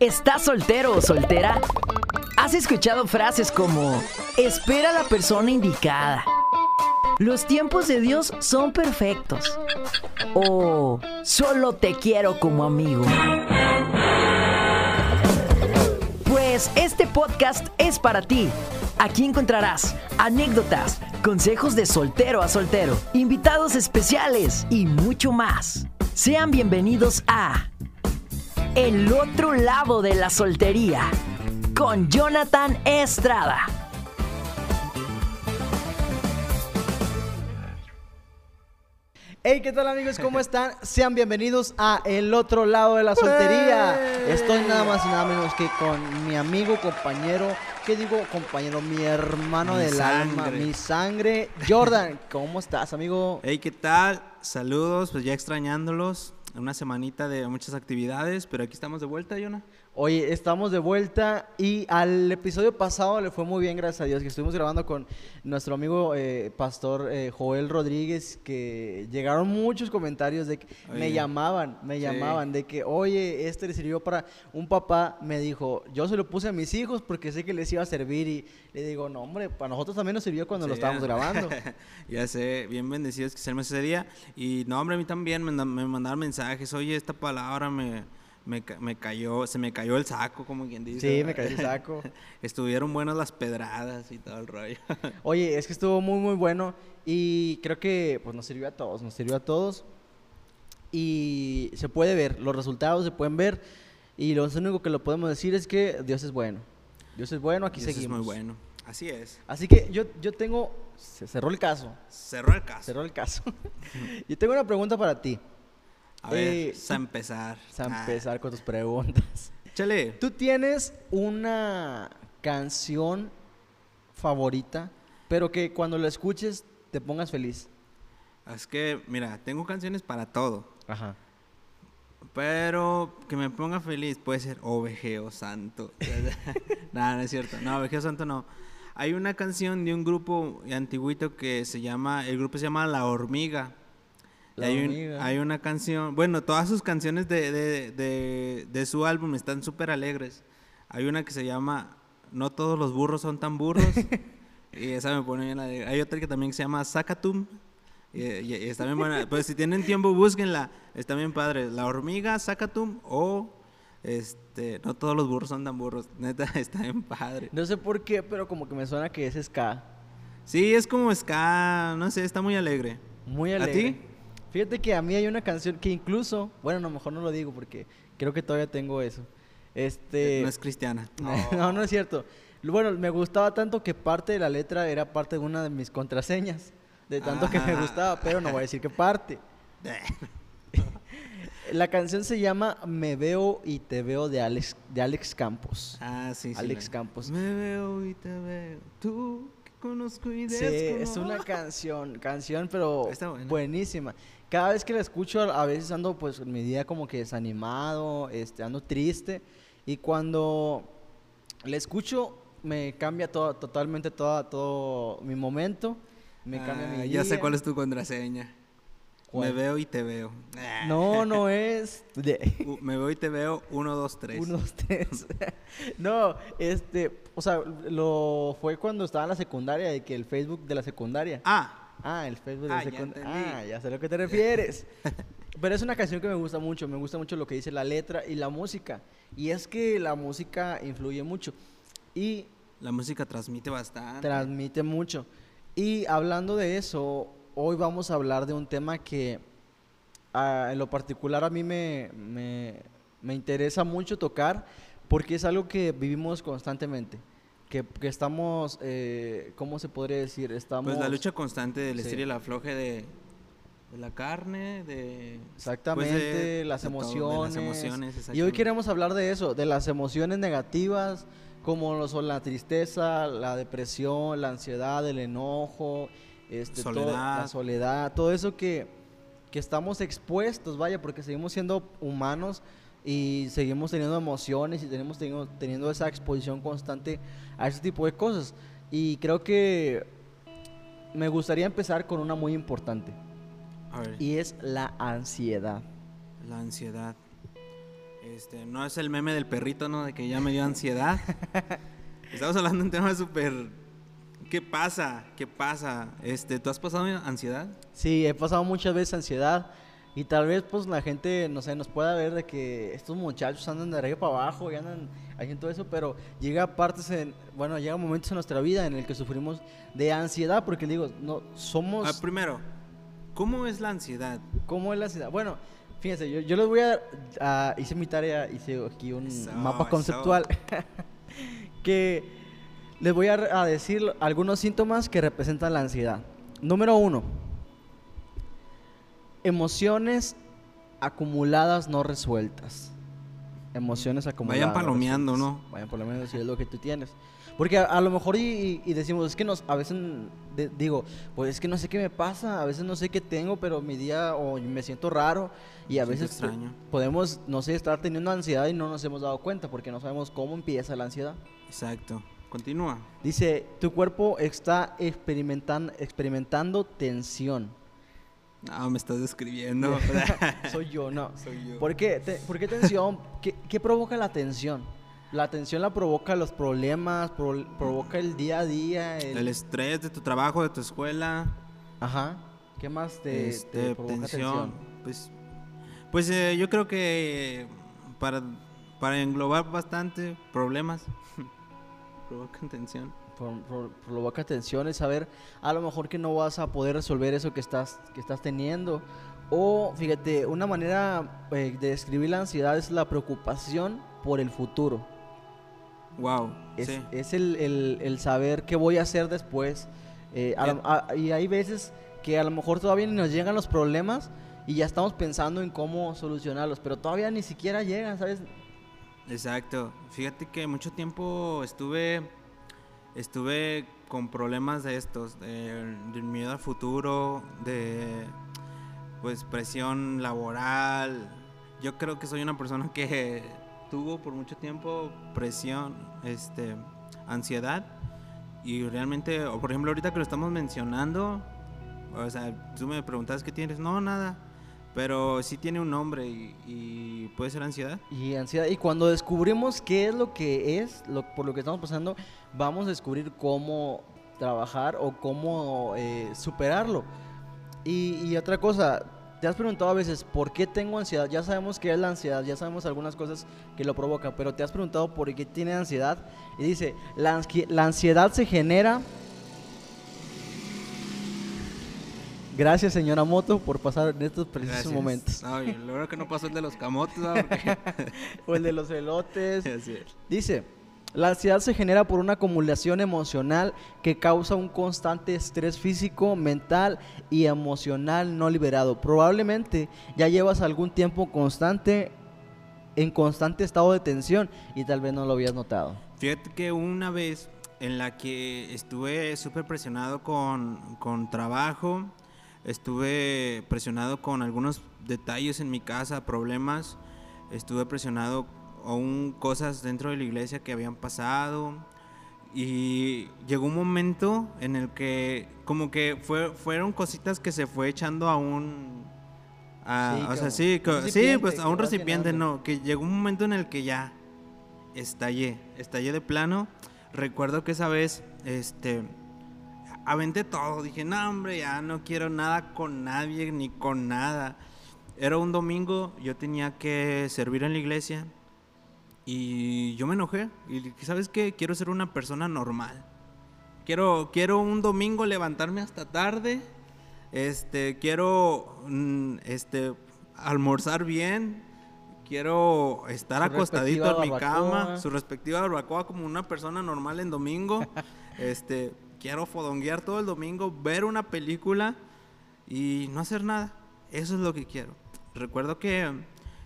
¿Estás soltero o soltera? ¿Has escuchado frases como, espera a la persona indicada? Los tiempos de Dios son perfectos. O solo te quiero como amigo. Pues este podcast es para ti. Aquí encontrarás anécdotas, consejos de soltero a soltero, invitados especiales y mucho más. Sean bienvenidos a El otro lado de la soltería con Jonathan Estrada. Hey, ¿qué tal amigos? ¿Cómo están? Sean bienvenidos a El Otro Lado de la Soltería. Estoy nada más y nada menos que con mi amigo, compañero, ¿qué digo compañero? Mi hermano Mi del alma, mi sangre. Jordan, ¿cómo estás, amigo? Hey, ¿qué tal? Saludos, pues ya extrañándolos. Una semanita de muchas actividades, pero aquí estamos de vuelta, Yona. Oye, estamos de vuelta y al episodio pasado le fue muy bien, gracias a Dios, que estuvimos grabando con nuestro amigo eh, pastor eh, Joel Rodríguez, que llegaron muchos comentarios de que me llamaban, me sí. llamaban, de que, oye, este le sirvió para un papá, me dijo, yo se lo puse a mis hijos porque sé que les iba a servir y le digo, no, hombre, para nosotros también nos sirvió cuando lo estábamos ya. grabando. ya sé, bien bendecidos que seamos ese día. Y no, hombre, a mí también me, me mandaron mensajes. Oye, esta palabra me, me, me cayó, se me cayó el saco, como quien dice. Sí, me cayó el saco. Estuvieron buenas las pedradas y todo el rollo. Oye, es que estuvo muy, muy bueno y creo que pues nos sirvió a todos, nos sirvió a todos y se puede ver, los resultados se pueden ver y lo único que lo podemos decir es que Dios es bueno. Dios es bueno, aquí eso seguimos. es muy bueno. Así es. Así que yo, yo tengo, se cerró el caso, Cerró el caso. cerró el caso. y tengo una pregunta para ti, A ver, Eh, a empezar. a Ah, empezar con tus preguntas. Échale. ¿Tú tienes una canción favorita, pero que cuando la escuches te pongas feliz? Es que, mira, tengo canciones para todo. Ajá. Pero que me ponga feliz puede ser Ovejeo Santo. no, no es cierto. No, Ovejeo Santo no. Hay una canción de un grupo antiguito que se llama, el grupo se llama La Hormiga. Hay, un- hay una canción, bueno, todas sus canciones de, de- de- de su álbum están súper alegres. Hay una que se llama No todos los burros son tan burros. y esa me pone bien alegre. Hay otra que también se llama Sacatum. Y, y- y está bien buena. Pues si tienen tiempo, búsquenla. Está bien padre. La hormiga, Sacatum o este, no todos los burros son tan burros. Neta, está bien padre. No sé por qué, pero como que me suena que es ska. Sí, es como ska, no sé, está muy alegre. Muy ¿A alegre. ti? Fíjate que a mí hay una canción que incluso, bueno, a lo mejor no lo digo porque creo que todavía tengo eso. Este No es cristiana. no, no es cierto. Bueno, me gustaba tanto que parte de la letra era parte de una de mis contraseñas, de tanto que me Ah. gustaba, pero no voy a decir qué parte. La canción se llama Me veo y te veo de Alex de Alex Campos. Ah, sí, sí. Alex Campos. Me veo y te veo. Tú que conozco y Sí, desconozco. es una canción, canción, pero buenísima. Cada vez que la escucho, a veces ando pues en mi día como que desanimado, este, ando triste. Y cuando la escucho, me cambia todo, totalmente toda, todo mi momento. Me cambia Ah, mi Ya sé día. cuál es tu contraseña. ¿Cuál? Me veo y te veo. No, no es. de- U- Me veo y te veo. Uno, dos, tres. Uno, dos, tres. no, este, o sea, lo fue cuando estaba en la secundaria, de que el Facebook de la secundaria. Ah, Ah, el Facebook de Ah, la ya. Ah, ya sé a lo que te refieres. Pero es una canción que me gusta mucho, me gusta mucho lo que dice la letra y la música. Y es que la música influye mucho y la música transmite bastante. transmite mucho. Y hablando de eso, hoy vamos a hablar de un tema que ah, en lo particular a mí me, me, me interesa mucho tocar porque es algo que vivimos constantemente. Que, que estamos, eh, ¿cómo se podría decir? Estamos... Pues la lucha constante del Sí. estilo y el afloje de, de la carne, de... Exactamente, pues, de- las, de todo, emociones. las emociones, Y hoy queremos hablar de eso, de las emociones negativas, como lo son la tristeza, la depresión, la ansiedad, el enojo, este, todo- Soledad. la soledad, todo eso que, que estamos expuestos, vaya, porque seguimos siendo humanos y seguimos teniendo emociones y tenemos teniendo, teniendo esa exposición constante a ese tipo de cosas. Y creo que me gustaría empezar con una muy importante A ver, y es la ansiedad. la ansiedad. Este, no es el meme del perrito, ¿no? De que ya me dio ansiedad. Estamos hablando de un tema súper... ¿Qué pasa? ¿Qué pasa? Este, ¿Tú has pasado ansiedad? Sí, he pasado muchas veces ansiedad. Y tal vez pues la gente, no sé, nos pueda ver de que estos muchachos andan de arriba para abajo y andan haciendo todo eso, pero llega partes en, bueno, llega momentos en nuestra vida en el que sufrimos de ansiedad, porque digo, no, somos... Ah, primero, ¿cómo es la ansiedad? ¿Cómo es la ansiedad? Bueno, fíjense, yo, yo les voy a, hice mi tarea, hice aquí un mapa conceptual, que les voy a, a decir algunos síntomas que representan la ansiedad. Número uno, Emociones acumuladas no resueltas. Emociones acumuladas. Vayan palomeando, ¿no? Vayan palomeando si es lo que tú tienes. Porque a, lo mejor y, decimos, es que nos, a veces digo, pues es que no sé qué me pasa, a veces no sé qué tengo, pero mi día o me siento raro y a veces extraño. podemos, no sé, estar teniendo ansiedad y no nos hemos dado cuenta porque no sabemos cómo empieza la ansiedad. Exacto. Continúa. Dice, tu cuerpo está experimentando, experimentando tensión no, me estás describiendo. Soy yo, no. Soy yo. ¿Por qué, ¿Por qué tensión? ¿Qué, provoca la tensión? La tensión la provoca los problemas, provoca el día a día. El... estrés de tu trabajo, de tu escuela. Ajá. ¿Qué más te, este, provoca tensión? Pues, pues eh, yo creo que para, para englobar bastante problemas, provocan tensión provoca tensiones, saber a lo mejor que no vas a poder resolver eso que estás, que estás teniendo. O fíjate, una manera eh, de describir la ansiedad es la preocupación por el futuro. Wow. Es, es el, el, saber qué voy a hacer después. Eh, y hay veces que a lo mejor todavía ni nos llegan los problemas y ya estamos pensando en cómo solucionarlos, pero todavía ni siquiera llegan, ¿sabes? Exacto. Fíjate que mucho tiempo estuve estuve con problemas de estos, de, miedo al futuro, de pues presión laboral. Yo creo que soy una persona que tuvo por mucho tiempo presión, este, ansiedad y realmente, por ejemplo, ahorita que lo estamos mencionando, o sea, tú me preguntas qué tienes, no, nada. Pero sí tiene un nombre y, puede ser ansiedad. Y ansiedad. Y cuando descubrimos qué es lo que es, lo, por lo que estamos pasando, vamos a descubrir cómo trabajar o cómo eh, superarlo. Y, otra cosa, te has preguntado a veces por qué tengo ansiedad. Ya sabemos qué es la ansiedad, ya sabemos algunas cosas que lo provocan, pero te has preguntado por qué tiene ansiedad. Y dice, la, la ansiedad se genera Gracias, señora Moto, por pasar en estos precisos momentos. No, lo bueno que no pasó el de los camotes, o el de los elotes. Dice, la ansiedad se genera por una acumulación emocional que causa un constante estrés físico, mental y emocional no liberado. Probablemente ya llevas algún tiempo constante en constante estado de tensión y tal vez no lo habías notado. Fíjate que una vez en la que estuve súper presionado con, con trabajo, Estuve presionado con algunos detalles en mi casa, problemas. Estuve presionado aún cosas dentro de la iglesia que habían pasado. Y llegó un momento en el que como que fue, fueron cositas que se fue echando a un... o sea, sí, sí, pues a un recipiente, no, que llegó un momento en el que ya estallé, estallé de plano. Recuerdo que esa vez, este, aventé todo. Dije, no, hombre, ya no quiero nada con nadie ni con nada. Era un domingo, yo tenía que servir en la iglesia y yo me enojé. Y dije, ¿sabes qué? Quiero ser una persona normal. Quiero, quiero un domingo levantarme hasta tarde. Este, quiero mm, este, almorzar bien. Quiero estar acostadito en mi cama, su respectiva barbacoa como una persona normal en domingo. este, quiero fodonguear todo el domingo, ver una película y no hacer nada. Eso es lo que quiero. Recuerdo que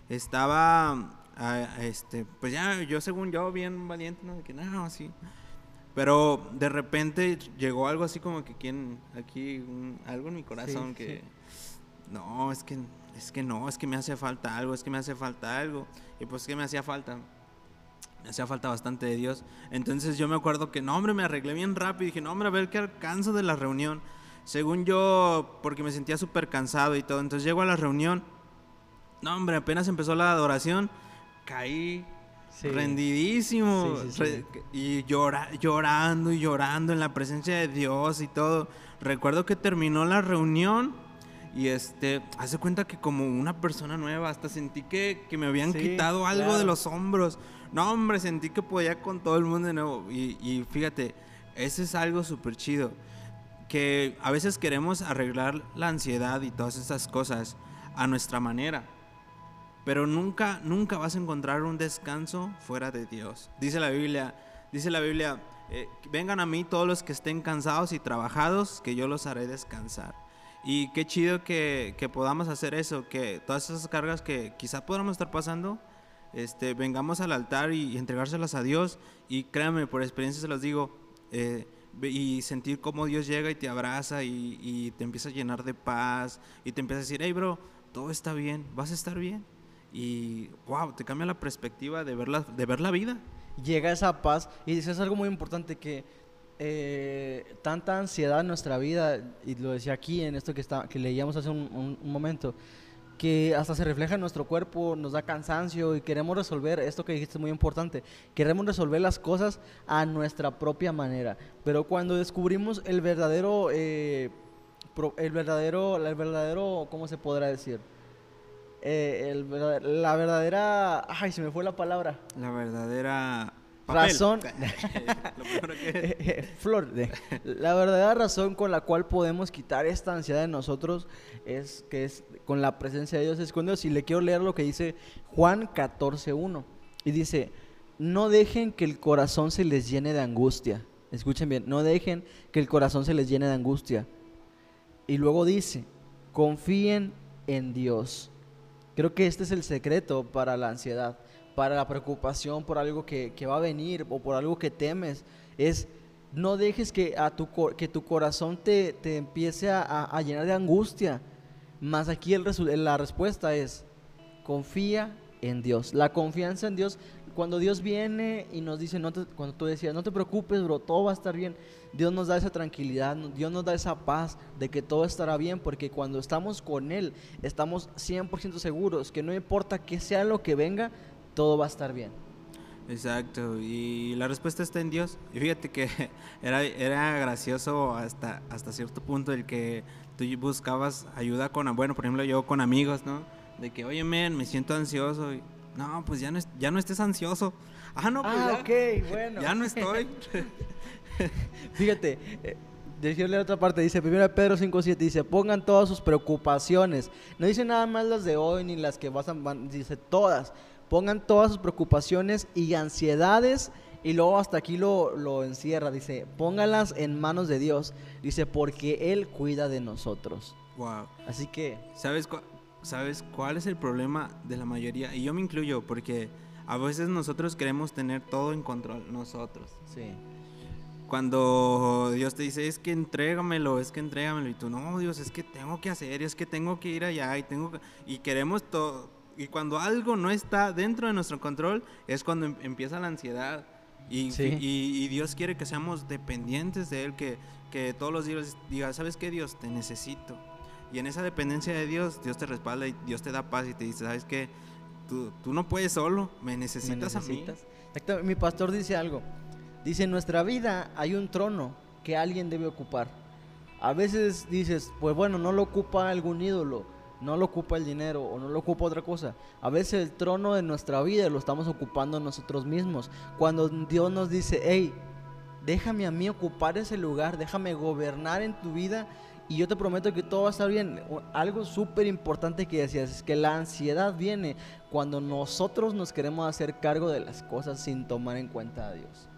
estaba, ah, este, pues ya yo según yo bien valiente, ¿no? que no, así. Pero de repente llegó algo así como que quien, aquí, algo en mi corazón que, no, es que, es que no, es que me hace falta algo, es que me hace falta algo. Y pues que me hacía falta hacía falta bastante de Dios. Entonces yo me acuerdo que, no, hombre, me arreglé bien rápido. Y dije, no, hombre, a ver qué alcanzo de la reunión. Según yo, porque me sentía súper cansado y todo. Entonces llego a la reunión. No, hombre, apenas empezó la adoración. caí Sí. rendidísimo. Sí, sí, sí. Re- Y llora- llorando y llorando en la presencia de Dios y todo. Recuerdo que terminó la reunión y este, hace cuenta que como una persona nueva, hasta sentí que, que me habían Sí, quitado algo claro. de los hombros. No, hombre, sentí que podía con todo el mundo de nuevo. Y, y fíjate, ese es algo súper chido. Que a veces queremos arreglar la ansiedad y todas esas cosas a nuestra manera. Pero nunca, nunca vas a encontrar un descanso fuera de Dios. Dice la Biblia, dice la Biblia, eh, vengan a mí todos los que estén cansados y trabajados, que yo los haré descansar. Y qué chido que, que podamos hacer eso, que todas esas cargas que quizá podamos estar pasando, este, vengamos al altar y, entregárselas a Dios. Y créanme, por experiencia se los digo, eh, y sentir cómo Dios llega y te abraza y, te empieza a llenar de paz y te empieza a decir, hey bro, todo está bien, vas a estar bien. Y wow, te cambia la perspectiva de ver la, de ver la vida. llega esa paz y dices algo muy importante que eh, tanta ansiedad en nuestra vida y lo decía aquí en esto que está que leíamos hace un momento que hasta se refleja en nuestro cuerpo nos da cansancio y queremos resolver esto que dijiste es muy importante. Queremos resolver las cosas a nuestra propia manera. Pero cuando descubrimos el verdadero eh, el verdadero el verdadero cómo se podrá decir Eh, el la verdadera ay se me fue la palabra. La verdadera Razón. Lo primero que- Flor, la verdadera razón con la cual podemos quitar esta ansiedad de nosotros es que es con la presencia de Dios es con Dios. Y le quiero leer lo que dice Juan 14.1. Y dice, no dejen que el corazón se les llene de angustia. Escuchen bien, no dejen que el corazón se les llene de angustia. Y luego dice, confíen en Dios. Creo que este es el secreto para la ansiedad, para la preocupación por algo que, va a venir o por algo que temes. Es no dejes que, a tu, que tu corazón te, te empiece a, a- llenar de angustia. Más aquí el la respuesta es, confía en Dios. La confianza en Dios, cuando Dios viene y nos dice, no te- cuando tú decías, no te preocupes, bro, todo va a estar bien. Dios nos da esa tranquilidad, Dios nos da esa paz de que todo estará bien, porque cuando estamos con Él, estamos 100% seguros que no importa que sea lo que venga, todo va a estar bien. Exacto, y la respuesta está en Dios. Y fíjate que era, era gracioso hasta, hasta cierto punto el que tú buscabas ayuda con, bueno, por ejemplo, yo con amigos, ¿no? De que, oye, men, me siento ansioso. Y, no, pues ya no, ya no estés ansioso. Ah, no, pues ah, ya, ok, bueno. ya no estoy. Fíjate, eh, decirle la otra parte, dice, 1 Pedro 5.7, dice, pongan todas sus preocupaciones. No dice nada más las de hoy ni las que vas a, van- dice todas. Pongan todas sus preocupaciones y ansiedades y luego hasta aquí lo, lo encierra, dice, pónganlas en manos de Dios, dice, porque Él cuida de nosotros. wow. Así que, ¿Sabes, ¿Sabes cuál es el problema de la mayoría? Y yo me incluyo, porque a veces nosotros queremos tener todo en control, nosotros. sí, Cuando Dios te dice, es que entrégamelo, es que entrégamelo, y tú, no, Dios, es que tengo que hacer, es que tengo que ir allá, y tengo que... Y queremos todo. Y cuando algo no está dentro de nuestro control, es cuando em- empieza la ansiedad. Y, Sí. y- y Dios quiere que seamos dependientes de Él, que, que todos los días diga, ¿sabes qué, Dios? Te necesito. Y en esa dependencia de Dios, Dios te respalda y Dios te da paz y te dice, ¿sabes qué? Tú, tú no puedes solo, me ¿me necesitas, necesitas? Exacto, Mi pastor dice algo. Dice, en nuestra vida hay un trono que alguien debe ocupar. A veces dices, pues bueno, no lo ocupa algún ídolo, no lo ocupa el dinero o no lo ocupa otra cosa. A veces el trono de nuestra vida lo estamos ocupando nosotros mismos. Cuando Dios nos dice, hey, déjame a mí ocupar ese lugar, déjame gobernar en tu vida y yo te prometo que todo va a estar bien. Algo súper importante que decías es que la ansiedad viene cuando nosotros nos queremos hacer cargo de las cosas sin tomar en cuenta a Dios.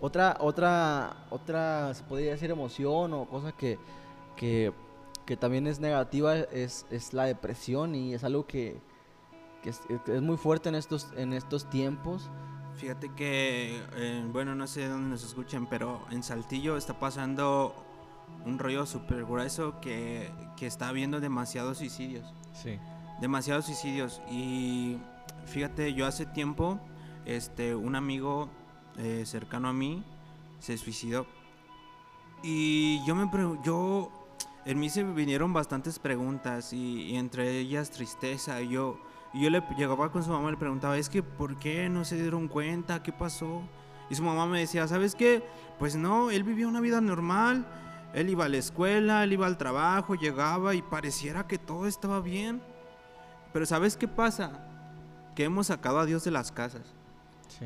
Otra, otra, otra, se podría decir emoción o cosa que, que, que también es negativa es, es la depresión y es algo que, que es, es muy fuerte en estos, en estos tiempos. Fíjate que, eh, bueno, no sé dónde nos escuchen, pero en Saltillo está pasando un rollo súper grueso que, que está habiendo demasiados suicidios. Sí. Demasiados suicidios. Y fíjate, yo hace tiempo, este, un amigo eh, cercano a mí se suicidó. Y yo me pregunto, yo, en mí se vinieron bastantes preguntas y, y entre ellas tristeza. Y yo, yo le llegaba con su mamá y le preguntaba, es que ¿por qué no se dieron cuenta? ¿Qué pasó? Y su mamá me decía, ¿sabes qué? Pues no, él vivía una vida normal. Él iba a la escuela, él iba al trabajo, llegaba y pareciera que todo estaba bien. Pero ¿sabes qué pasa? Que hemos sacado a Dios de las casas.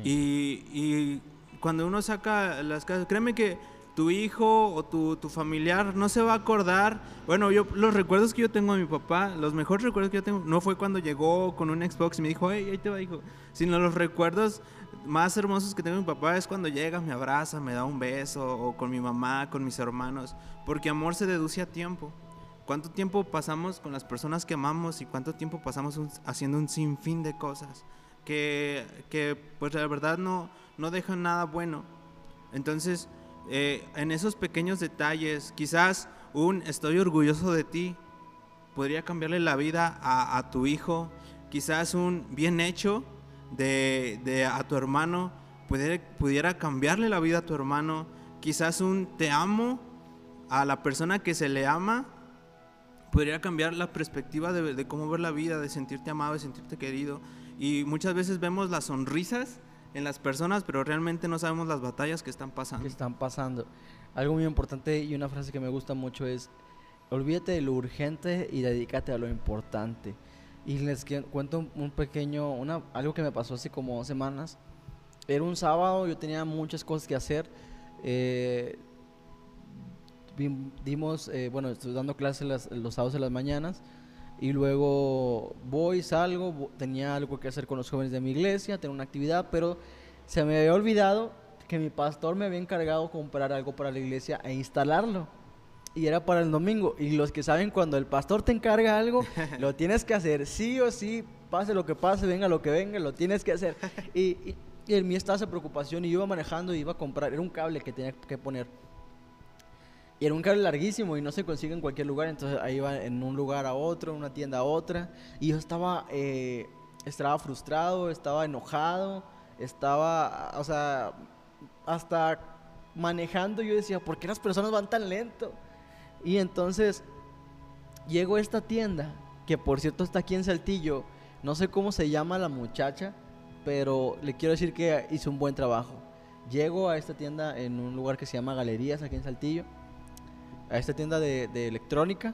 Y, y cuando uno saca las casas, créeme que tu hijo o tu, tu, familiar no se va a acordar. Bueno, yo los recuerdos que yo tengo de mi papá, los mejores recuerdos que yo tengo, no fue cuando llegó con un Xbox y me dijo, hey, ahí te va, hijo. Sino los recuerdos más hermosos que tengo de mi papá es cuando llega, me abraza, me da un beso, o con mi mamá, con mis hermanos. Porque amor se deduce a tiempo. ¿Cuánto tiempo pasamos con las personas que amamos y cuánto tiempo pasamos haciendo un sinfín de cosas que, que pues la verdad no, no dejan nada bueno? Entonces, eh, en esos pequeños detalles, quizás un estoy orgulloso de ti podría cambiarle la vida a, tu hijo, quizás un bien hecho de, a tu hermano pudiera, cambiarle la vida a tu hermano, quizás un te amo a la persona que se le ama podría cambiar la perspectiva de, cómo ver la vida, de sentirte amado, de sentirte querido. Y muchas veces vemos las sonrisas en las personas, pero realmente no sabemos las batallas que están pasando. Que están pasando. Algo muy importante y una frase que me gusta mucho es, olvídate de lo urgente y dedícate a lo importante. Y les cuento un pequeño, una, algo que me pasó hace como dos semanas. Era un sábado, yo tenía muchas cosas que hacer. Eh, dimos, eh, bueno, estoy dando clases los sábados de las mañanas y luego voy, salgo, tenía algo que hacer con los jóvenes de mi iglesia, tenía una actividad, pero se me había olvidado que mi pastor me había encargado comprar algo para la iglesia e instalarlo. Y era para el domingo. Y los que saben, cuando el pastor te encarga algo, lo tienes que hacer. Sí o sí, pase lo que pase, venga lo que venga, lo tienes que hacer. Y, y, y en mí estaba esa preocupación y yo iba manejando y iba a comprar. Era un cable que tenía que poner y era un cable larguísimo y no se consigue en cualquier lugar, entonces ahí iba en un lugar a otro, una tienda a otra. Y yo estaba, eh, estaba frustrado, estaba enojado, estaba, o sea, hasta manejando yo decía, ¿por qué las personas van tan lento? Y entonces llego a esta tienda, que por cierto está aquí en Saltillo, no sé cómo se llama la muchacha, pero le quiero decir que hizo un buen trabajo. Llego a esta tienda en un lugar que se llama Galerías aquí en Saltillo a esta tienda de, electrónica.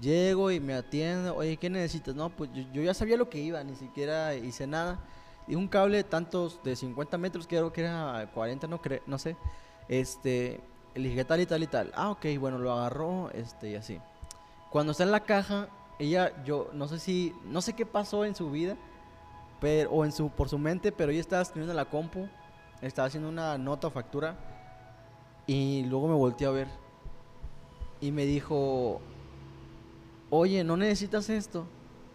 Llego y me atiendo, oye, ¿qué necesitas? No, pues yo, ya sabía lo que iba, ni siquiera hice nada. Y un cable de tantos, de 50 metros, creo que era 40, no, no sé. Este, le dije tal y tal y tal. Ah, ok, bueno, lo agarró, este, y así. Cuando está en la caja, ella, yo, no sé si, no sé qué pasó en su vida, pero, o en su, por su mente, pero ella estaba escribiendo en la compu, estaba haciendo una nota o factura, y luego me volteé a ver y me dijo, oye, no necesitas esto,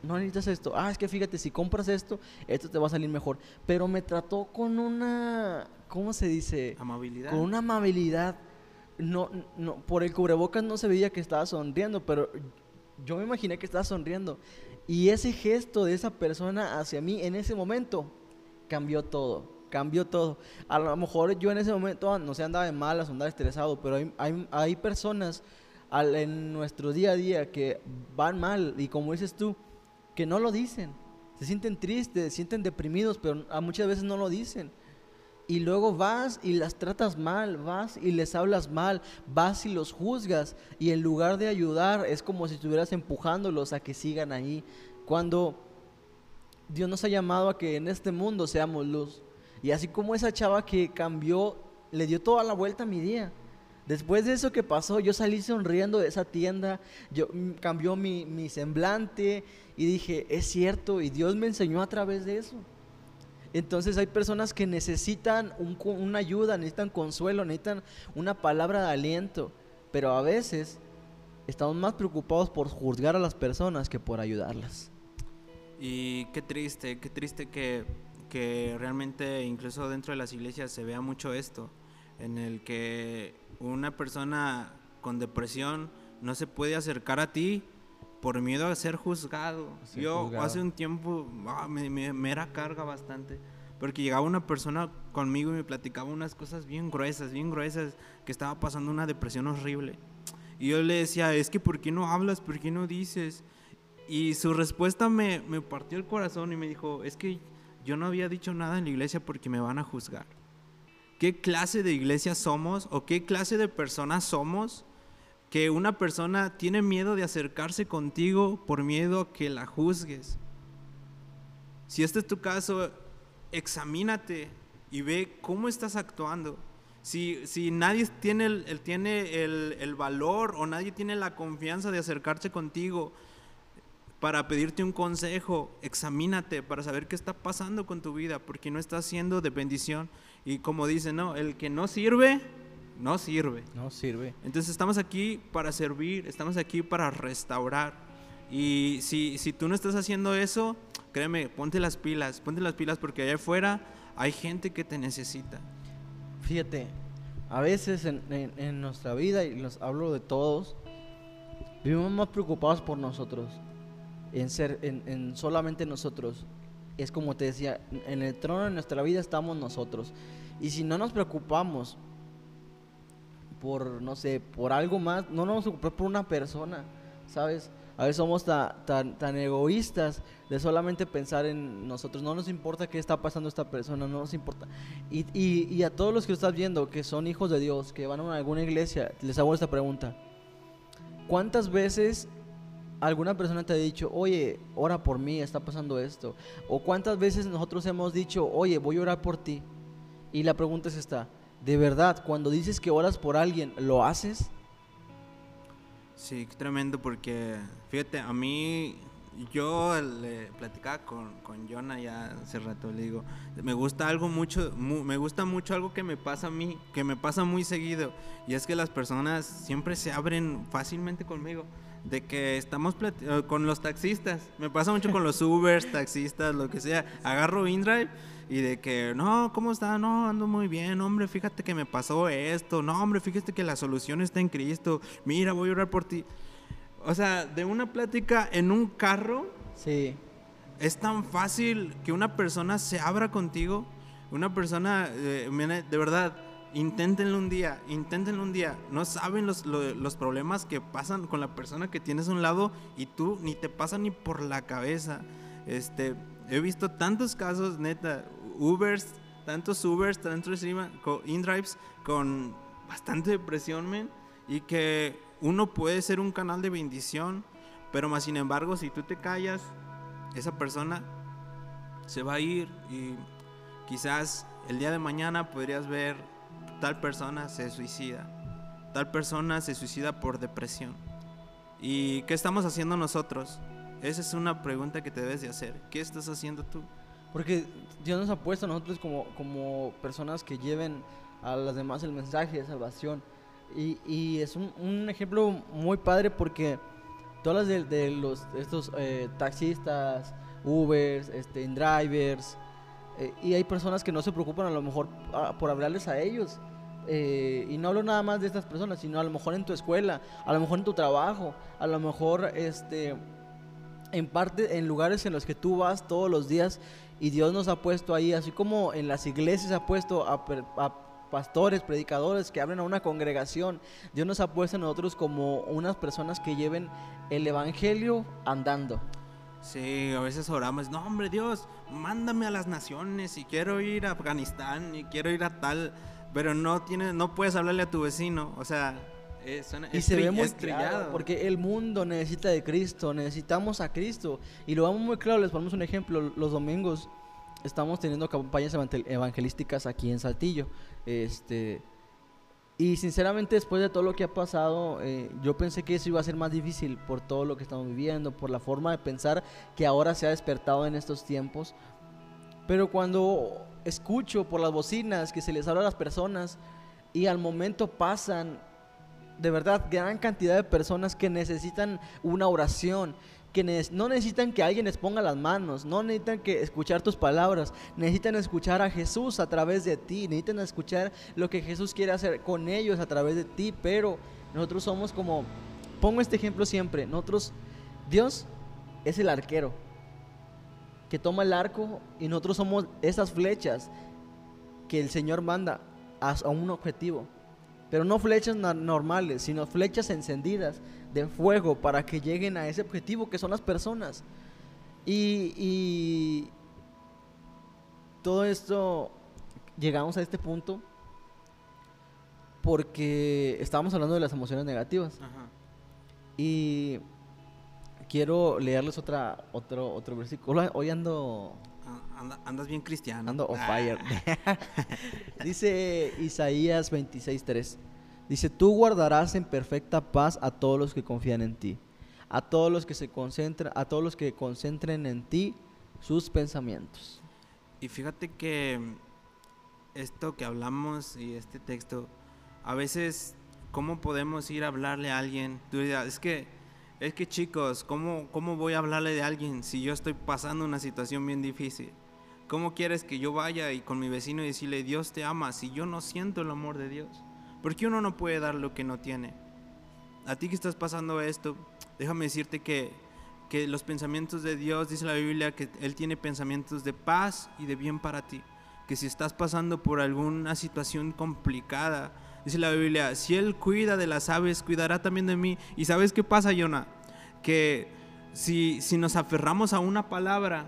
no necesitas esto. Ah, es que fíjate, si compras esto, esto te va a salir mejor. Pero me trató con una, ¿cómo se dice? Amabilidad. Con una amabilidad. No, no, por el cubrebocas no se veía que estaba sonriendo, pero yo me imaginé que estaba sonriendo. Y ese gesto de esa persona hacia mí en ese momento cambió todo cambió todo. A lo mejor yo en ese momento, no sé, andaba de malas, andaba estresado, pero hay, hay, hay personas en nuestro día a día que van mal y como dices tú, que no lo dicen. Se sienten tristes, se sienten deprimidos, pero muchas veces no lo dicen. Y luego vas y las tratas mal, vas y les hablas mal, vas y los juzgas. Y en lugar de ayudar, es como si estuvieras empujándolos a que sigan ahí. Cuando Dios nos ha llamado a que en este mundo seamos luz. Y así como esa chava que cambió, le dio toda la vuelta a mi día. Después de eso que pasó, yo salí sonriendo de esa tienda, yo, mm, cambió mi, semblante y dije, es cierto, y Dios me enseñó a través de eso. Entonces hay personas que necesitan una ayuda, necesitan consuelo, necesitan una palabra de aliento, pero a veces estamos más preocupados por juzgar a las personas que por ayudarlas. Y qué triste, qué triste que, que realmente incluso dentro de las iglesias se vea mucho esto, en el que una persona con depresión no se puede acercar a ti por miedo a ser juzgado. Yo hace un tiempo ah, me, era carga bastante. Porque llegaba una persona conmigo y me platicaba unas cosas bien gruesas, bien gruesas, que estaba pasando una depresión horrible. Y yo le decía, es que ¿por qué no hablas? ¿Por qué no dices? Y su respuesta me, me partió el corazón y me dijo, es que yo no había dicho nada en la iglesia porque me van a juzgar. ¿Qué clase de iglesia somos o qué clase de personas somos que una persona tiene miedo de acercarse contigo por miedo a que la juzgues? Si este es tu caso, examínate y ve cómo estás actuando. Si, si nadie tiene, el, tiene el, el valor o nadie tiene la confianza de acercarse contigo para pedirte un consejo, examínate para saber qué está pasando con tu vida, porque no está siendo de bendición. Y como dice, no, el que no sirve, no sirve. No sirve. Entonces estamos aquí para servir, estamos aquí para restaurar. Y si, si tú no estás haciendo eso, créeme, ponte las pilas, ponte las pilas porque allá afuera hay gente que te necesita. Fíjate, a veces en, en, nuestra vida, y los hablo de todos, vivimos más preocupados por nosotros, en ser, en, en solamente nosotros. Es como te decía, en el trono de nuestra vida estamos nosotros. Y si no nos preocupamos por, no sé, por algo más, no nos preocupamos por una persona, ¿sabes? A veces somos tan, tan, egoístas de solamente pensar en nosotros. No nos importa qué está pasando esta persona, no nos importa. Y, y, a todos los que estás viendo, que son hijos de Dios, que van a alguna iglesia, les hago esta pregunta. ¿Cuántas veces alguna persona te ha dicho, oye, ora por mí, está pasando esto? ¿O cuántas veces nosotros hemos dicho, oye, voy a orar por ti? Y la pregunta es esta, ¿de verdad cuando dices que oras por alguien, lo haces? Sí, qué tremendo porque, fíjate, a mí, yo le platicaba con, con Jonah ya hace rato, le digo, me gusta algo mucho, me gusta mucho algo que me pasa a mí, que me pasa muy seguido, y es que las personas siempre se abren fácilmente conmigo, de que estamos eh, con los taxistas, me pasa mucho con los Ubers, taxistas, lo que sea, agarro InDrive y de que, no, ¿cómo está? No, ando muy bien, hombre, fíjate que me pasó esto, no, hombre, fíjate que la solución está en Cristo, mira, voy a orar por ti. O sea, de una plática en un carro, sí. es tan fácil que una persona se abra contigo, una persona, eh, de verdad, inténtenlo un día, inténtenlo un día. No saben los, problemas que pasan con la persona que tienes a un lado y tú ni te pasa ni por la cabeza. Este, he visto tantos casos, neta, Ubers, tantos Ubers, tantos InDrives con bastante depresión, men, y que uno puede ser un canal de bendición, pero más sin embargo, si tú te callas, esa persona se va a ir y quizás el día de mañana podrías ver tal persona se suicida, tal persona se suicida por depresión. ¿Y qué estamos haciendo nosotros? Esa es una pregunta que te debes de hacer. ¿Qué estás haciendo tú? Porque Dios nos ha puesto a nosotros como, como personas que lleven a las demás el mensaje de salvación. Y, y es un, un, ejemplo muy padre porque todas de, los, estos eh, taxistas, Ubers, este, drivers, eh, y hay personas que no se preocupan a lo mejor ah, por hablarles a ellos. Eh, y no hablo nada más de estas personas, sino a lo mejor en tu escuela, a lo mejor en tu trabajo, a lo mejor este, en parte en lugares en los que tú vas todos los días y Dios nos ha puesto ahí, así como en las iglesias ha puesto a, pastores, predicadores que abren a una congregación. Dios nos ha puesto a nosotros como unas personas que lleven el evangelio andando. Sí, a veces oramos, no hombre Dios, mándame a las naciones y quiero ir a Afganistán y quiero ir a tal, pero no tienes, no puedes hablarle a tu vecino, o sea, y se ve muy claro, porque el mundo necesita de Cristo, necesitamos a Cristo. Y lo vamos muy claro, les ponemos un ejemplo. Los domingos estamos teniendo campañas evangelísticas aquí en Saltillo. Este, y sinceramente después de todo lo que ha pasado, eh, yo pensé que eso iba a ser más difícil por todo lo que estamos viviendo, por la forma de pensar que ahora se ha despertado en estos tiempos. Pero cuando escucho por las bocinas que se les habla a las personas y al momento pasan de verdad gran cantidad de personas que necesitan una oración, que no necesitan que alguien les ponga las manos, no necesitan que escuchar tus palabras, necesitan escuchar a Jesús a través de ti, necesitan escuchar lo que Jesús quiere hacer con ellos a través de ti, pero nosotros somos como, pongo este ejemplo siempre, nosotros, Dios es el arquero que toma el arco y nosotros somos esas flechas que el Señor manda a un objetivo. Pero no flechas normales, sino flechas encendidas de fuego para que lleguen a ese objetivo que son las personas. Y, y todo esto, llegamos a este punto porque estábamos hablando de las emociones negativas. Ajá. Y quiero leerles otra, otro, otro versículo. Hoy ando, Ah, anda- andas bien cristiano. ando on Ah. fire. Dice Isaías 26:3. Dice, tú guardarás en perfecta paz a todos los que confían en ti, a todos los que se concentran, a todos los que concentren en ti sus pensamientos. Y fíjate que esto que hablamos y este texto, a veces, ¿cómo podemos ir a hablarle a alguien? Tú dirás, es que, es que chicos, ¿cómo, ¿cómo voy a hablarle de alguien si yo estoy pasando una situación bien difícil? ¿Cómo quieres que yo vaya y con mi vecino y decirle, Dios te ama, si yo no siento el amor de Dios? Porque uno no puede dar lo que no tiene. A ti que estás pasando esto, déjame decirte que, que los pensamientos de Dios, dice la Biblia, que Él tiene pensamientos de paz y de bien para ti. Que si estás pasando por alguna situación complicada, dice la Biblia, si Él cuida de las aves, cuidará también de mí. ¿Y sabes qué pasa, Jonah? Que si, si nos aferramos a una palabra,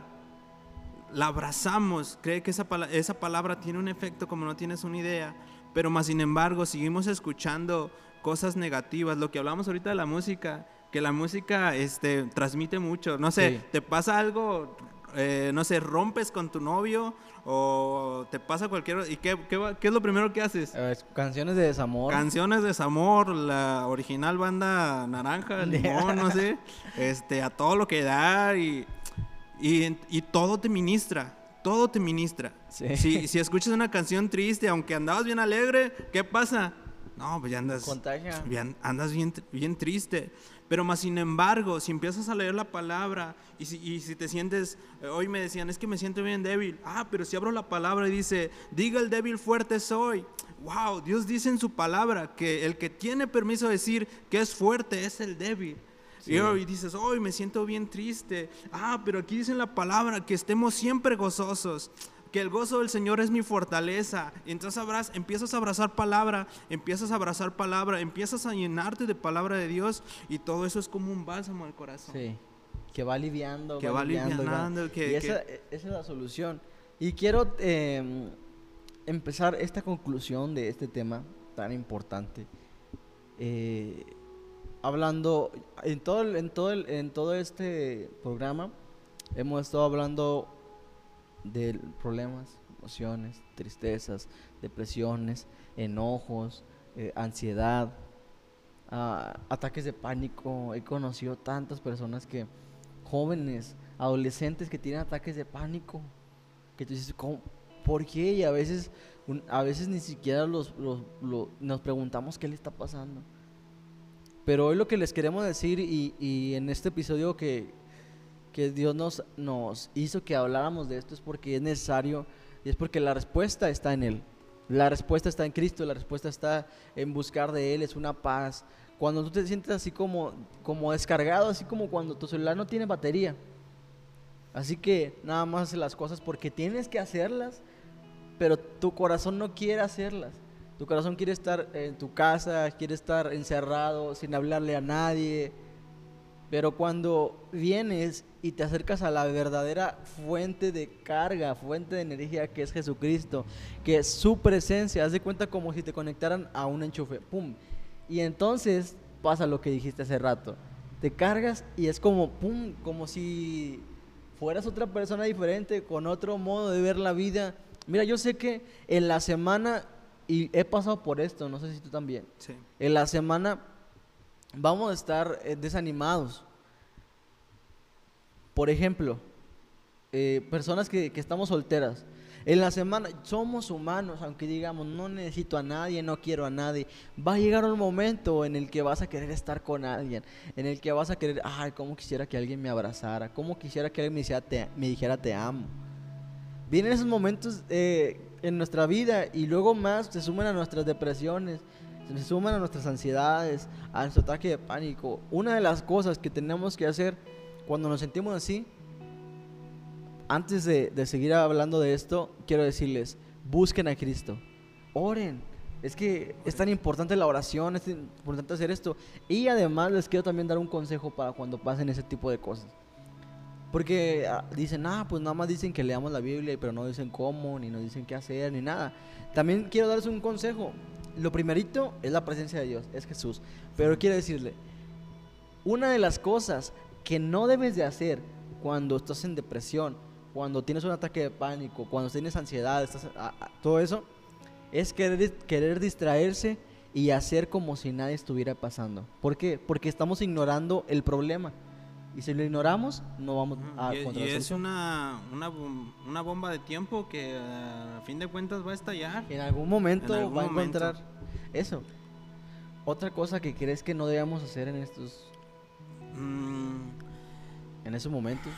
la abrazamos, cree que esa, pala- esa palabra tiene un efecto como no tienes una idea, pero más sin embargo seguimos escuchando cosas negativas, lo que hablamos ahorita de la música, que la música este, transmite mucho, no sé, Sí. te pasa algo, eh, no sé, rompes con tu novio o te pasa cualquier... ¿Y qué, qué, qué es lo primero que haces? Eh, canciones de desamor. Canciones de desamor, la original banda Naranja, Limón, no sé, este, a todo lo que da y, y, y todo te ministra, todo te ministra. Sí. Si, si escuchas una canción triste, aunque andabas bien alegre, ¿qué pasa? No, pues ya andas, Contagia. bien- andas bien, bien triste. Pero más sin embargo, si empiezas a leer la palabra y si, y si te sientes, eh, hoy me decían, es que me siento bien débil. Ah, pero si abro la palabra y dice, diga el débil fuerte soy. Wow, Dios dice en su palabra que el que tiene permiso de decir que es fuerte es el débil. Y hoy dices, hoy me siento bien triste. Ah, pero aquí dice en la palabra que estemos siempre gozosos. Que el gozo del Señor es mi fortaleza. Y entonces abraz- empiezas a abrazar palabra, empiezas a abrazar palabra, empiezas a llenarte de palabra de Dios y todo eso es como un bálsamo al corazón. Sí, que va aliviando. Que va aliviando, que- y esa, esa es la solución. Y quiero eh, empezar esta conclusión de este tema tan importante. eh, hablando, en todo, en, todo en todo este programa hemos estado hablando de problemas, emociones, tristezas, depresiones, enojos, eh, ansiedad, ah, ataques de pánico. He conocido tantas personas que, jóvenes, adolescentes que tienen ataques de pánico, que tú dices. ¿por qué? Y a veces, a veces ni siquiera los, los- lo- nos preguntamos qué le está pasando. Pero hoy lo que les queremos decir y, y en este episodio que, que Dios nos, nos hizo que habláramos de esto es porque es necesario y es porque la respuesta está en Él. La respuesta está en Cristo, la respuesta está en buscar de Él, es una paz. Cuando tú te sientes así como, como descargado, así como cuando tu celular no tiene batería. Así que nada más haces las cosas porque tienes que hacerlas, pero tu corazón no quiere hacerlas. Tu corazón quiere estar en tu casa, quiere estar encerrado, sin hablarle a nadie. Pero cuando vienes y te acercas a la verdadera fuente de carga, fuente de energía que es Jesucristo, que es su presencia, haz de cuenta como si te conectaran a un enchufe, pum. Y entonces pasa lo que dijiste hace rato. Te cargas y es como pum, como si fueras otra persona diferente, con otro modo de ver la vida. Mira, yo sé que en la semana y he pasado por esto, no sé si tú también. Sí. En la semana vamos a estar eh, desanimados. Por ejemplo, eh, personas que, que estamos solteras. En la semana somos humanos, aunque digamos no necesito a nadie, no quiero a nadie. Va a llegar un momento en el que vas a querer estar con alguien, en el que vas a querer, ay, cómo quisiera que alguien me abrazara, cómo quisiera que alguien me dijera te, me dijera, te amo. Vienen esos momentos eh, en nuestra vida y luego más se suman a nuestras depresiones, se suman a nuestras ansiedades, a nuestro ataque de pánico. Una de las cosas que tenemos que hacer cuando nos sentimos así, antes de, de seguir hablando de esto, quiero decirles, busquen a Cristo, oren, Es que es tan importante la oración, es importante hacer esto. Y además les quiero también dar un consejo para cuando pasen ese tipo de cosas. Porque ah, dicen, ah, pues nada más dicen que leamos la Biblia, pero no dicen cómo, ni nos dicen qué hacer, ni nada. También quiero darles un consejo. Lo primerito es la presencia de Dios, es Jesús. Pero quiero decirle, una de las cosas que no debes de hacer cuando estás en depresión, cuando tienes un ataque de pánico, cuando tienes ansiedad, todo eso, es querer, querer distraerse y hacer como si nada estuviera pasando. ¿Por qué? Porque estamos ignorando el problema. Y si lo ignoramos, no vamos a y, y es una, una, una, bomba de tiempo que a fin de cuentas va a estallar. En algún momento va a encontrar eso. Otra cosa que crees que no debemos hacer en estos... Mm. En esos momentos.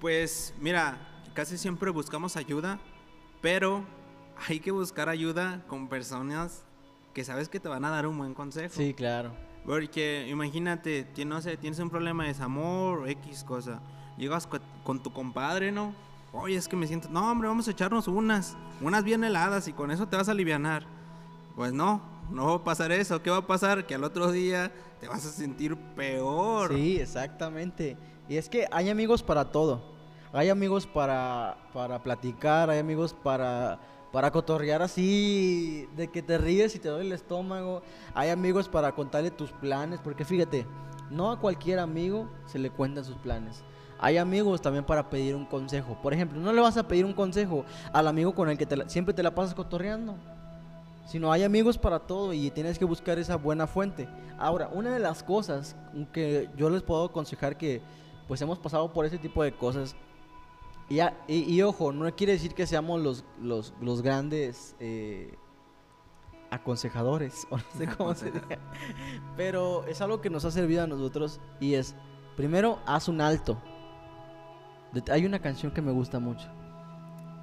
Pues mira, casi siempre buscamos ayuda, pero hay que buscar ayuda con personas que sabes que te van a dar un buen consejo. Sí, claro. Porque imagínate, no sé, tienes un problema de desamor o X cosa. Llegas con tu compadre, ¿no? Oye, es que me siento. No, hombre, vamos a echarnos unas. Unas bien heladas y con eso te vas a aliviar. Pues no, no va a pasar eso. ¿Qué va a pasar? Que al otro día te vas a sentir peor. Sí, exactamente. Y es que hay amigos para todo. Hay amigos para, para platicar, hay amigos para para cotorrear así, de que te ríes y te duele el estómago. Hay amigos para contarle tus planes, porque fíjate, no a cualquier amigo se le cuentan sus planes. Hay amigos también para pedir un consejo. Por ejemplo, no le vas a pedir un consejo al amigo con el que siempre te la pasas cotorreando. Sino hay amigos para todo y tienes que buscar esa buena fuente. Ahora, una de las cosas que yo les puedo aconsejar que pues hemos pasado por ese tipo de cosas y, y, ojo, no quiere decir que seamos los, los, los grandes eh, aconsejadores, o no sé cómo se diga. Pero es algo que nos ha servido a nosotros y es, primero, haz un alto. hay una canción que me gusta mucho,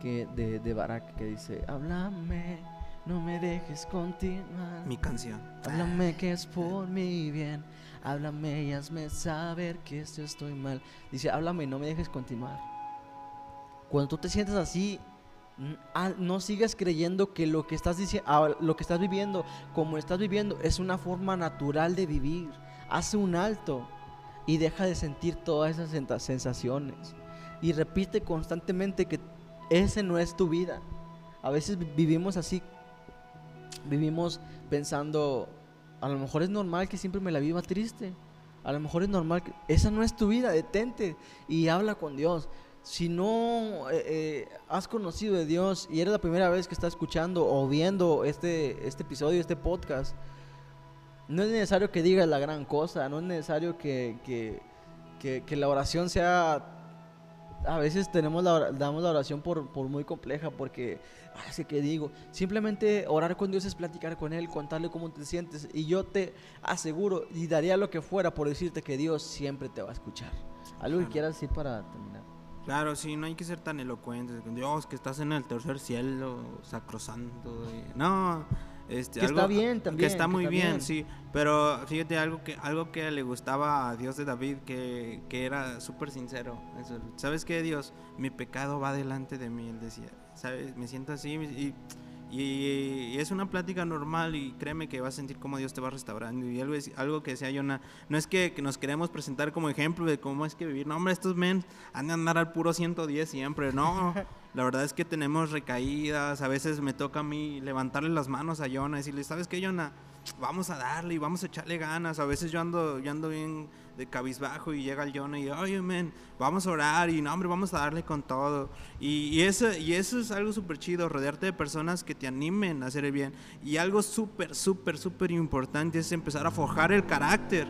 que de, de Barak, que dice, háblame, no me dejes continuar. Mi canción. Háblame que es por mi bien. Háblame y hazme saber que esto estoy mal. Dice, háblame y no me dejes continuar. Cuando tú te sientes así, ah, no sigas creyendo que lo que estás diciendo, ah, lo que estás viviendo, como estás viviendo, es una forma natural de vivir. Hace un alto y deja de sentir todas esas sensaciones. Y repite constantemente que ese no es tu vida. A veces vivimos así, vivimos pensando, a lo mejor es normal que siempre me la viva triste. A lo mejor es normal que esa no es tu vida, detente y habla con Dios si no eh, eh, has conocido de Dios y eres la primera vez que estás escuchando o viendo este, este episodio, este podcast, no es necesario que digas la gran cosa, no es necesario que, que, la oración sea... A veces tenemos la, damos la oración por, muy compleja porque, así que digo, simplemente orar con Dios es platicar con Él, contarle cómo te sientes y yo te aseguro y daría lo que fuera por decirte que Dios siempre te va a escuchar. ¿Algo que quieras decir para terminar? Claro, sí, no hay que ser tan elocuentes. Dios, que estás en el tercer cielo, sacrosanto. No, este, que está bien también. Que está muy bien, sí. Pero fíjate, algo que, algo que le gustaba a Dios de David, que, que era súper sincero. ¿Sabes qué, Dios? Mi pecado va delante de mí, él decía. ¿Sabes? Me siento así y y, es una plática normal y créeme que vas a sentir cómo Dios te va restaurando. Y algo, algo que decía Yona, no es que, nos queremos presentar como ejemplo de cómo es que vivir. No, hombre, estos men han de andar al puro 110 siempre. No, la verdad es que tenemos recaídas. A veces me toca a mí levantarle las manos a Yona y decirle, ¿sabes qué, Yona? Vamos a darle y vamos a echarle ganas. A veces yo ando, yo ando bien de cabizbajo y llega el Jonah y, oye, men, vamos a orar y, no, hombre, vamos a darle con todo. Y, y eso, y eso es algo súper chido, rodearte de personas que te animen a hacer el bien. Y algo súper, súper, súper importante es empezar a forjar el carácter,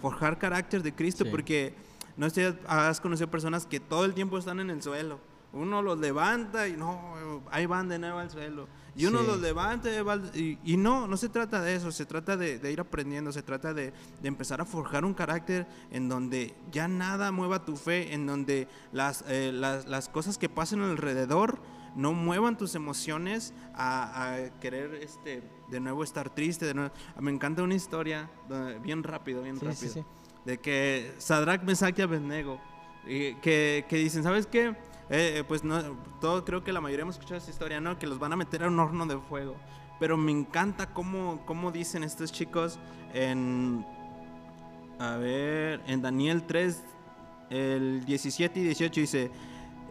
forjar carácter de Cristo, porque no sé, has conocido personas que todo el tiempo están en el suelo. Uno los levanta y no, ahí van de nuevo al suelo y uno los levanta y, no, no se trata de eso, se trata de, ir aprendiendo, se trata de, empezar a forjar un carácter en donde ya nada mueva tu fe, en donde las, eh, las, cosas que pasan alrededor no muevan tus emociones a, querer este, de nuevo estar triste. De nuevo. Me encanta una historia, bien rápido, bien rápido, de que Sadrach, Mesach y Abednego, que, que dicen, ¿sabes qué? Eh, eh, pues no, todo, creo que la mayoría hemos escuchado esta historia, ¿no? Que los van a meter a un horno de fuego. Pero me encanta cómo, cómo dicen estos chicos en. A ver, en Daniel 3, el 17 y 18 dice.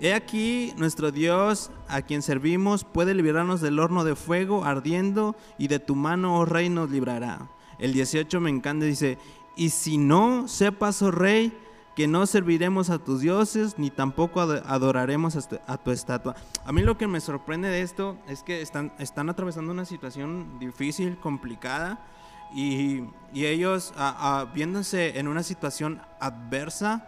He aquí nuestro Dios a quien servimos puede librarnos del horno de fuego ardiendo y de tu mano, oh rey, nos librará. El 18 me encanta, dice, y si no, sepas, oh rey, que no serviremos a tus dioses ni tampoco adoraremos a tu, estatua. A mí lo que me sorprende de esto es que están, atravesando una situación difícil, complicada, y, ellos, viéndose en una situación adversa,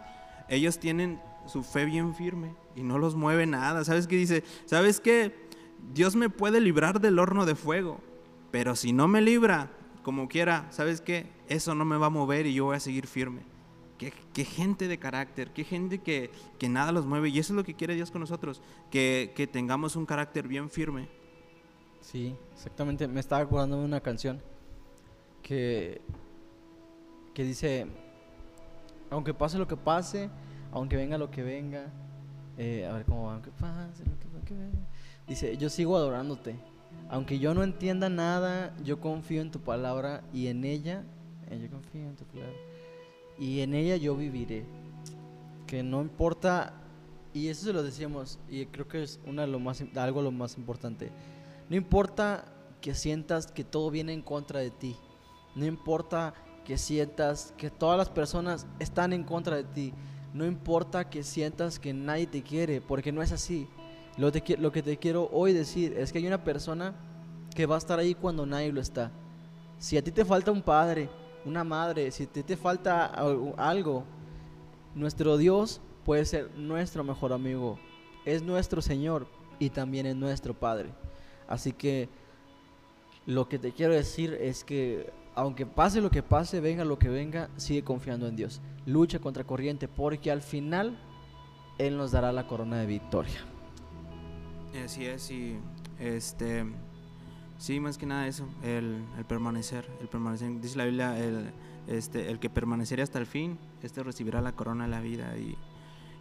ellos tienen su fe bien firme y no los mueve nada. ¿Sabes qué dice? ¿Sabes qué? Dios me puede librar del horno de fuego, pero si no me libra, como quiera, ¿sabes qué? Eso no me va a mover y yo voy a seguir firme. Qué, gente de carácter, qué gente que, que, nada los mueve. Y eso es lo que quiere Dios con nosotros, que, que tengamos un carácter bien firme. Sí, exactamente. Me estaba acordando de una canción que, que dice, aunque pase lo que pase, aunque venga lo que venga, eh, a ver cómo va, aunque pase lo que, venga. Dice, yo sigo adorándote. Aunque yo no entienda nada, yo confío en tu palabra y en ella, eh, yo confío en tu palabra, y en ella yo viviré. Que no importa, y eso se lo decíamos, y creo que es una de lo más, algo lo más importante. No importa que sientas que todo viene en contra de ti. No importa que sientas que todas las personas están en contra de ti. No importa que sientas que nadie te quiere, porque no es así. Lo, lo, que te quiero hoy decir es que hay una persona que va a estar ahí cuando nadie lo está. Si a ti te falta un padre, una madre, si ti te falta algo, nuestro Dios puede ser nuestro mejor amigo. Es nuestro Señor y también es nuestro Padre. Así que lo que te quiero decir es que aunque pase lo que pase, venga lo que venga, sigue confiando en Dios. Lucha contra corriente porque al final Él nos dará la corona de victoria. Así es, y este, sí, más que nada eso, el, permanecer, el permanecer, dice la Biblia, el, este, el que permanecerá hasta el fin, este recibirá la corona de la vida y,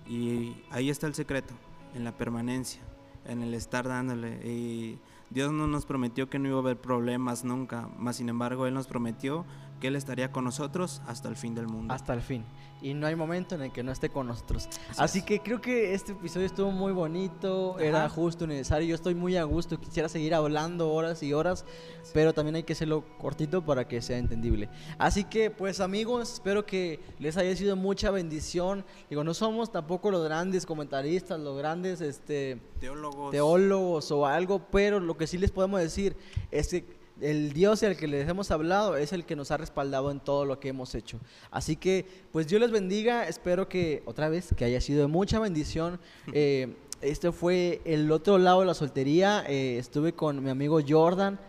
y ahí está el secreto, en la permanencia, en el estar dándole. Y Dios no nos prometió que no iba a haber problemas nunca, más sin embargo Él nos prometió que Él estaría con nosotros hasta el fin del mundo. Hasta el fin. Y no hay momento en el que no esté con nosotros. Así, que creo que este episodio estuvo muy bonito, era justo, necesario. Yo estoy muy a gusto, quisiera seguir hablando horas y horas, pero también hay que hacerlo cortito para que sea entendible. Así que, pues amigos, espero que les haya sido mucha bendición. Digo, no somos tampoco los grandes comentaristas, los grandes este, teólogos. teólogos o algo, pero lo que sí les podemos decir es que el Dios al que les hemos hablado es el que nos ha respaldado en todo lo que hemos hecho. Así que, pues Dios les bendiga. Espero que, otra vez, que haya sido de mucha bendición. Eh, este fue el otro lado de la soltería. Eh, estuve con mi amigo Jordan.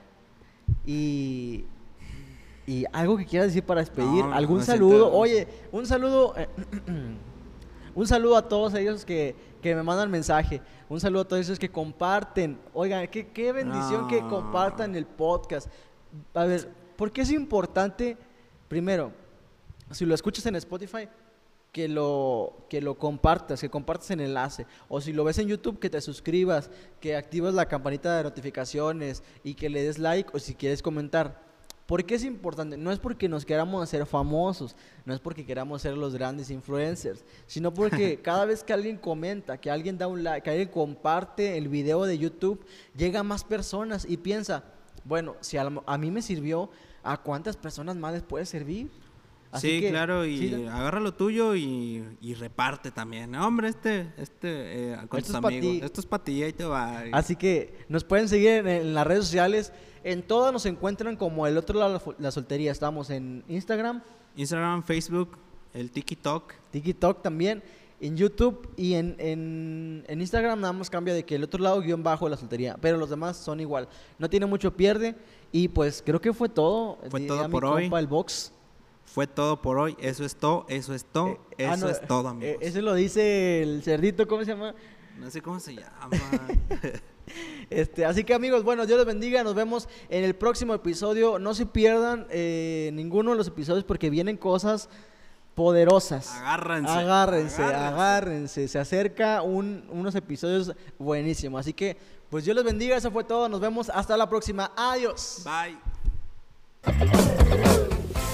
Y, y algo que quieras decir para despedir. ¿Algún saludo? Oye, un saludo. un saludo a todos ellos que, que me mandan mensaje. Un saludo a todos esos que comparten. Oigan, qué, qué bendición que compartan el podcast. A ver, ¿por qué es importante? Primero, si lo escuchas en Spotify, que lo, que lo compartas, que compartas el enlace. O si lo ves en YouTube, que te suscribas, que activas la campanita de notificaciones y que le des like o si quieres comentar. ¿Por qué es importante? No es porque nos queramos hacer famosos, no es porque queramos ser los grandes influencers, sino porque cada vez que alguien comenta, que alguien da un like, que alguien comparte el video de YouTube, llega a más personas y piensa, bueno, si a, mí me sirvió, ¿a cuántas personas más les puede servir? Sí, claro, y agarra lo tuyo y, reparte también. hombre, este, este, eh, con esto tus amigos. Esto es para ti, ahí te va. Así que nos pueden seguir en las redes sociales. En todas nos encuentran como el otro lado de la soltería. Estamos en Instagram. Instagram, Facebook, el TikTok. TikTok también. En YouTube y en, en, Instagram nada más cambia de que el otro lado guion bajo de la soltería. Pero los demás son igual. No tiene mucho pierde. Y pues creo que fue todo. Fue todo por hoy. el box. Fue todo por hoy. Eso es todo. Eso es todo. Eh, ah, eso es todo, eh, amigos. eso lo dice el cerdito. ¿Cómo se llama? No sé cómo se llama. Este, así que amigos, bueno, Dios les bendiga. Nos vemos en el próximo episodio. No se pierdan eh, ninguno de los episodios porque vienen cosas poderosas. Agárrense. Agárrense, Agárrense. agárrense. Se acerca un- unos episodios buenísimos. Así que, pues Dios les bendiga. Eso fue todo. Nos vemos hasta la próxima. Adiós. Bye.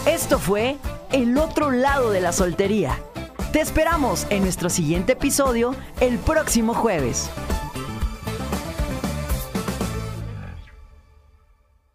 Esto fue El otro lado de la soltería. Te esperamos en nuestro siguiente episodio el próximo jueves.